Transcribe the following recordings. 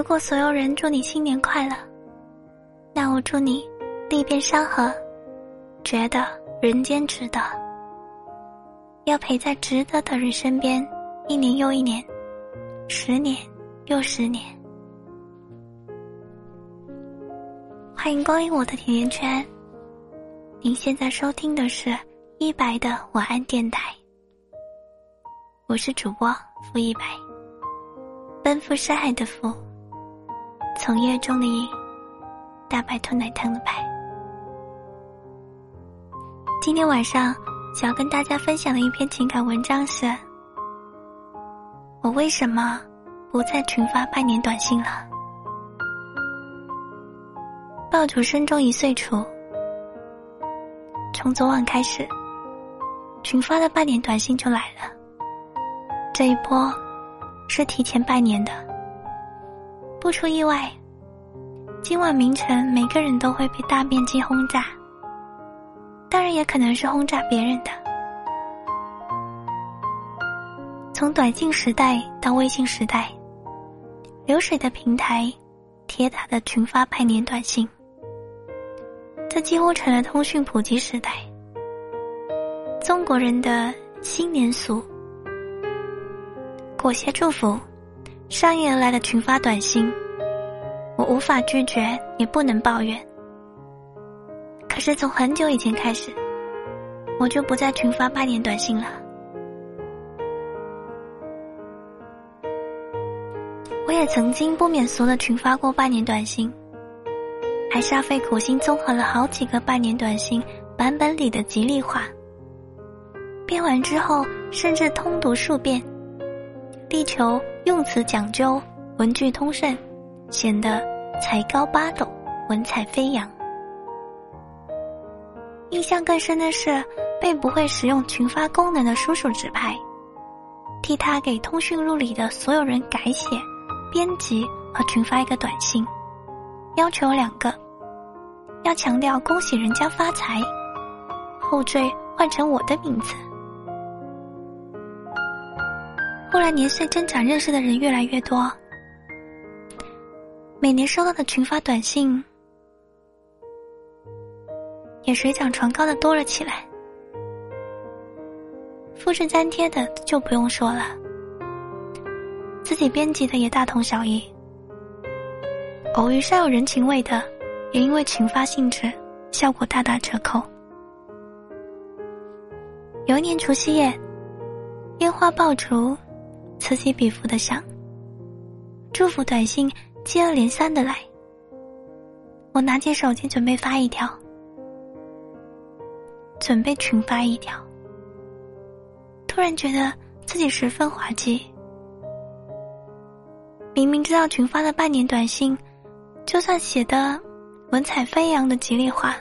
如果所有人祝你新年快乐，那我祝你历遍山河，觉得人间值得。要陪在值得的人身边，一年又一年，十年又十年。欢迎光临我的甜甜圈。您现在收听的是一白的晚安电台，我是主播付一白。奔赴山海的赴，从夜中的夜，大白兔奶糖的白。今天晚上。想要跟大家分享的一篇情感文章是：我为什么不再群发拜年短信了？爆竹声中一岁除，从昨晚开始，群发的拜年短信就来了。这一波是提前拜年的，不出意外，今晚凌晨每个人都会被大面积轰炸。当然也可能是轰炸别人的。从短信时代到微信时代，流水的平台，铁打的群发拜年短信，这几乎成了通讯普及时代。中国人的新年俗，裹挟祝福，上应而来的群发短信，我无法拒绝，也不能抱怨。可是从很久以前开始，我就不再群发拜年短信了。我也曾经不免俗的群发过拜年短信，还煞费苦心综合了好几个拜年短信版本里的吉利话，编完之后甚至通读数遍，地球用词讲究，文句通顺，显得才高八斗，文采飞扬。印象更深的是，被不会使用群发功能的叔叔指派，替他给通讯录里的所有人改写、编辑和群发一个短信，要求两个：要强调恭喜人家发财，后缀换成我的名字。来年岁增长，认识的人越来越多，每年收到的群发短信。也水涨船高的多了起来，复制粘贴的就不用说了，自己编辑的也大同小异。偶遇稍有人情味的，也因为群发性质，效果大打折扣。有一年除夕夜，烟花爆竹，此起彼伏的响，祝福短信接二连三的来，我拿起手机准备发一条。准备群发一条，突然觉得自己十分滑稽。明明知道群发了半年短信，就算写的文采飞扬的吉利话，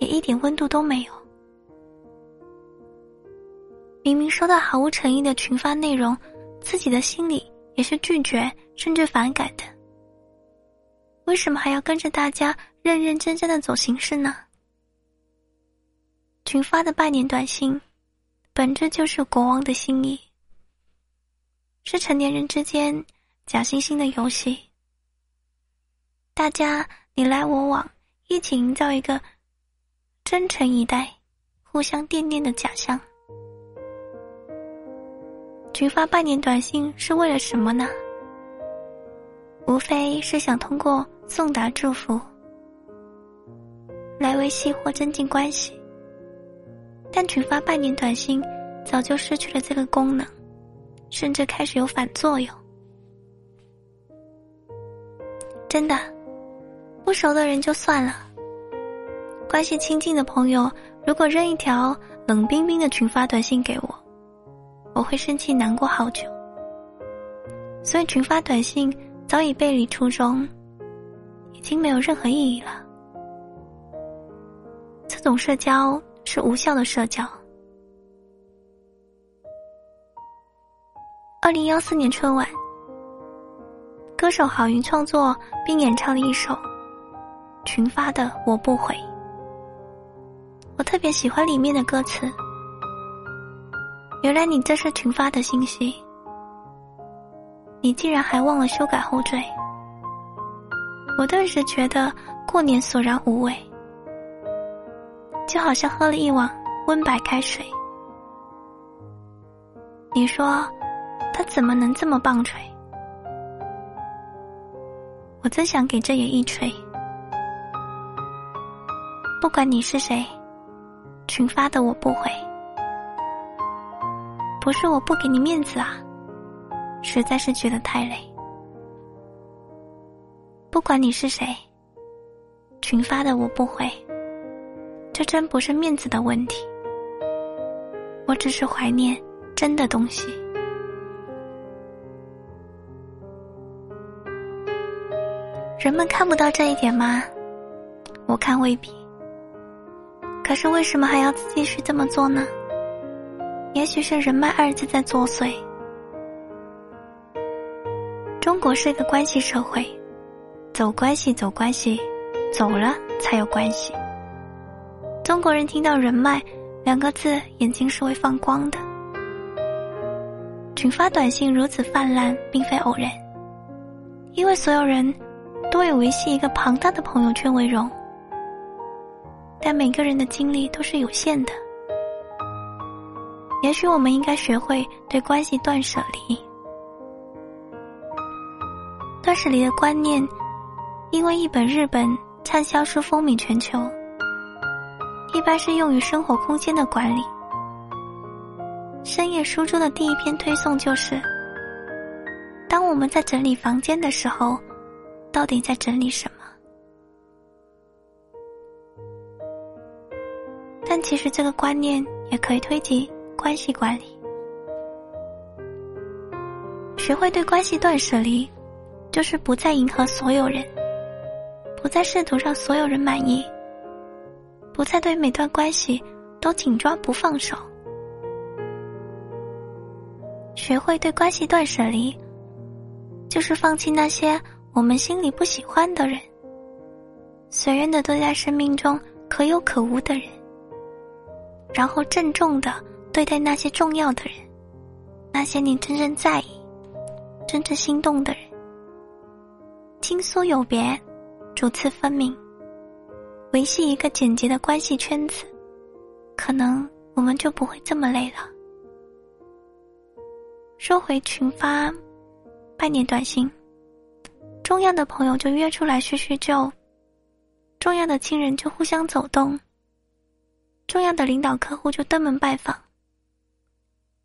也一点温度都没有。明明收到毫无诚意的群发内容，自己的心里也是拒绝甚至反感的。为什么还要跟着大家认认真真的走形式呢？群发的拜年短信，本质就是国王的心意，是成年人之间假惺惺的游戏。大家你来我往，一起营造一个真诚以待、互相惦念的假象。群发拜年短信是为了什么呢？无非是想通过送达祝福来维系或增进关系。但群发拜年短信早就失去了这个功能，甚至开始有反作用。真的，不熟的人就算了，关系亲近的朋友，如果扔一条冷冰冰的群发短信给我，我会生气难过好久。所以群发短信早已背离初衷，已经没有任何意义了。这种社交。是无效的社交。二零幺四年春晚，歌手郝云创作并演唱了一首群发的《我不回》，我特别喜欢里面的歌词。原来你这是群发的信息，你竟然还忘了修改后缀。我顿时觉得过年索然无味，就好像喝了一碗温白开水。你说他怎么能这么棒槌？我真想给这也一锤。不管你是谁，群发的我不回。不是我不给你面子啊，实在是觉得太累。不管你是谁，群发的我不回。这真不是面子的问题，我只是怀念真的东西。人们看不到这一点吗？我看未必。可是为什么还要继续这么做呢？也许是人脉二字在作祟。中国是一个关系社会，走关系走关系，走了才有关系。中国人听到人脉两个字，眼睛是会放光的。群发短信如此泛滥，并非偶然，因为所有人都以维系一个庞大的朋友圈为荣。但每个人的精力都是有限的，也许我们应该学会对关系断舍离。断舍离的观念，因为一本日本畅销书风靡全球，一般是用于生活空间的管理。深夜书中的第一篇推送就是：当我们在整理房间的时候，到底在整理什么？但其实这个观念也可以推及关系管理。学会对关系断舍离，就是不再迎合所有人，不再试图让所有人满意，不再对每段关系都紧抓不放手。学会对关系断舍离，就是放弃那些我们心里不喜欢的人，随缘的对待生命中可有可无的人。然后郑重的对待那些重要的人，那些你真正在意、真正心动的人。亲疏有别，主次分明，维系一个简洁的关系圈子，可能我们就不会这么累了。说回群发拜年短信，重要的朋友就约出来叙叙旧，重要的亲人就互相走动。重要的领导客户就登门拜访，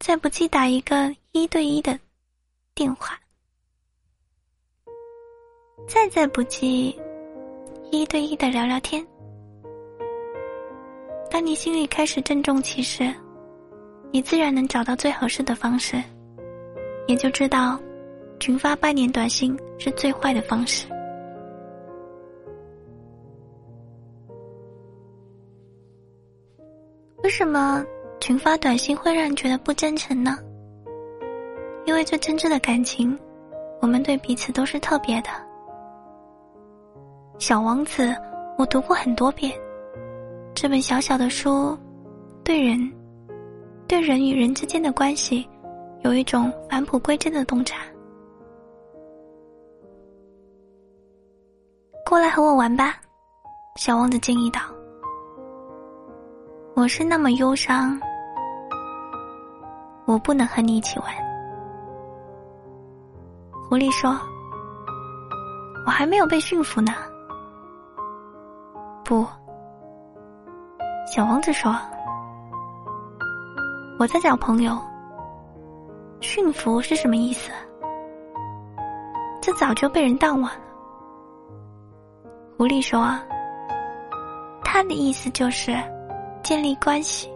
再不济打一个一对一的电话，再再不济一对一的聊聊天。当你心里开始郑重其事，你自然能找到最合适的方式，也就知道群发拜年短信是最坏的方式。为什么群发短信会让人觉得不真诚呢？因为最真挚的感情，我们对彼此都是特别的。小王子，我读过很多遍，这本小小的书，对人，对人与人之间的关系，有一种返璞归真的洞察。过来和我玩吧，小王子建议道。我是那么忧伤，我不能和你一起玩。狐狸说：“我还没有被驯服呢。”不，小王子说：“我在找朋友。驯服是什么意思？这早就被人淡忘了。”狐狸说：“他的意思就是。”建立关系，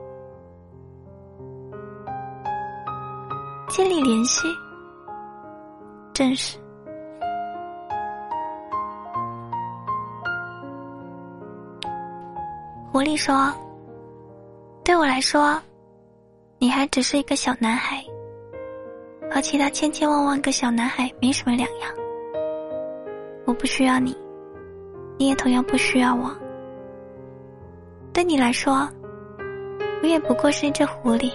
建立联系，正是。狐狸说：“对我来说，你还只是一个小男孩，和其他千千万万个小男孩没什么两样。我不需要你，你也同样不需要我。”对你来说，我也不过是一只狐狸，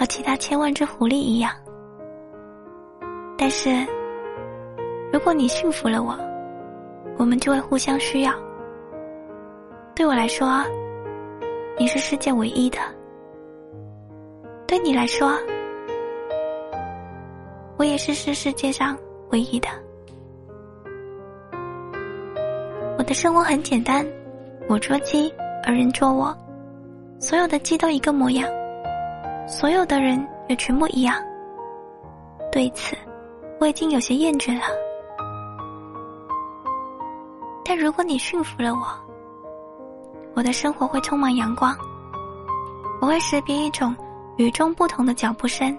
和其他千万只狐狸一样。但是，如果你驯服了我，我们就会互相需要。对我来说，你是世界唯一的；对你来说，我也是是世界上唯一的。我的生活很简单，我捉鸡，而人捉我。所有的鸡都一个模样，所有的人也全部一样。对此，我已经有些厌倦了。但如果你驯服了我，我的生活会充满阳光。我会识别一种与众不同的脚步声，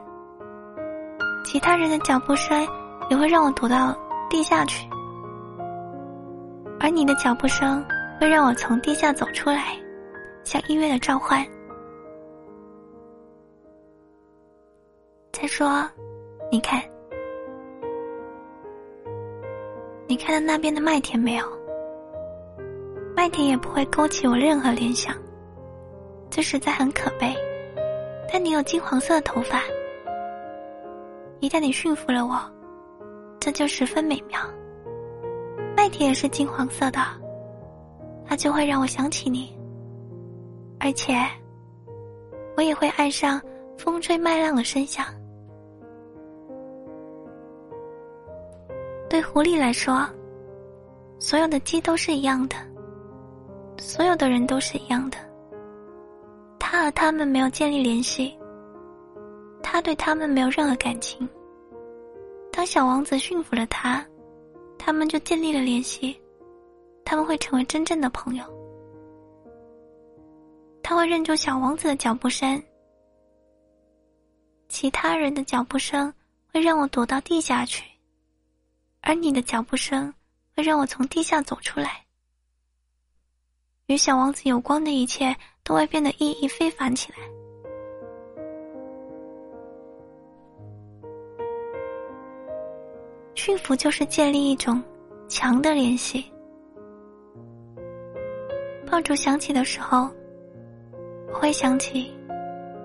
其他人的脚步声也会让我躲到地下去，而你的脚步声会让我从地下走出来。像音乐的召唤。再说，你看，你看到那边的麦田没有？麦田也不会勾起我任何联想，这实在很可悲。但你有金黄色的头发，一旦你驯服了我，这就十分美妙。麦田也是金黄色的，它就会让我想起你。而且，我也会爱上风吹麦浪的声响。对狐狸来说，所有的鸡都是一样的，所有的人都是一样的。他和他们没有建立联系，他对他们没有任何感情。当小王子驯服了他，他们就建立了联系，他们会成为真正的朋友。他会认出小王子的脚步声，其他人的脚步声会让我躲到地下去，而你的脚步声会让我从地下走出来。与小王子有关的一切都会变得意义非凡起来。驯服就是建立一种强的联系。爆竹响起的时候。我会想起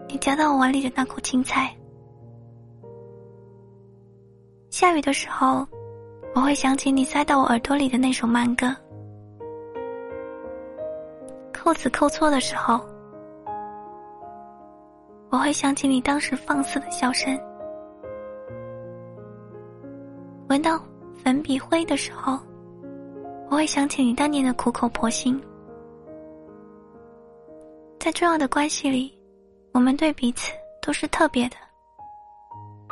你夹到我碗里的那口青菜。下雨的时候，我会想起你塞到我耳朵里的那首慢歌。扣子扣错的时候，我会想起你当时放肆的笑声。闻到粉笔灰的时候，我会想起你当年的苦口婆心。在重要的关系里，我们对彼此都是特别的。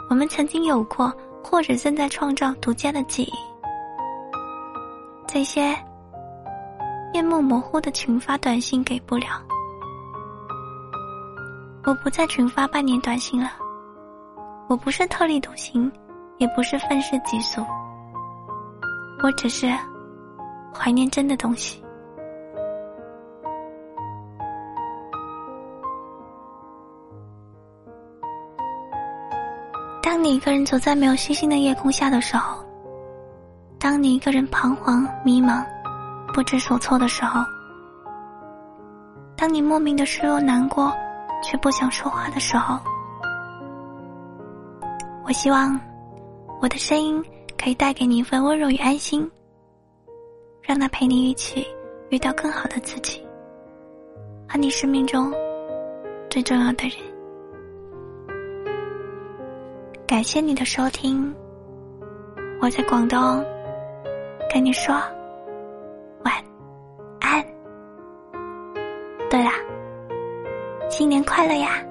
我们曾经有过，或者正在创造独家的记忆。这些面目模糊的群发短信给不了。我不再群发半年短信了。我不是特立独行，也不是愤世嫉俗。我只是怀念真的东西。当你一个人走在没有星星的夜空下的时候，当你一个人彷徨迷茫、不知所措的时候，当你莫名的失落难过却不想说话的时候，我希望我的声音可以带给你一份温柔与安心，让它陪你一起遇到更好的自己，和你生命中最重要的人。感谢你的收听，我在广东，跟你说晚安。对了，新年快乐呀！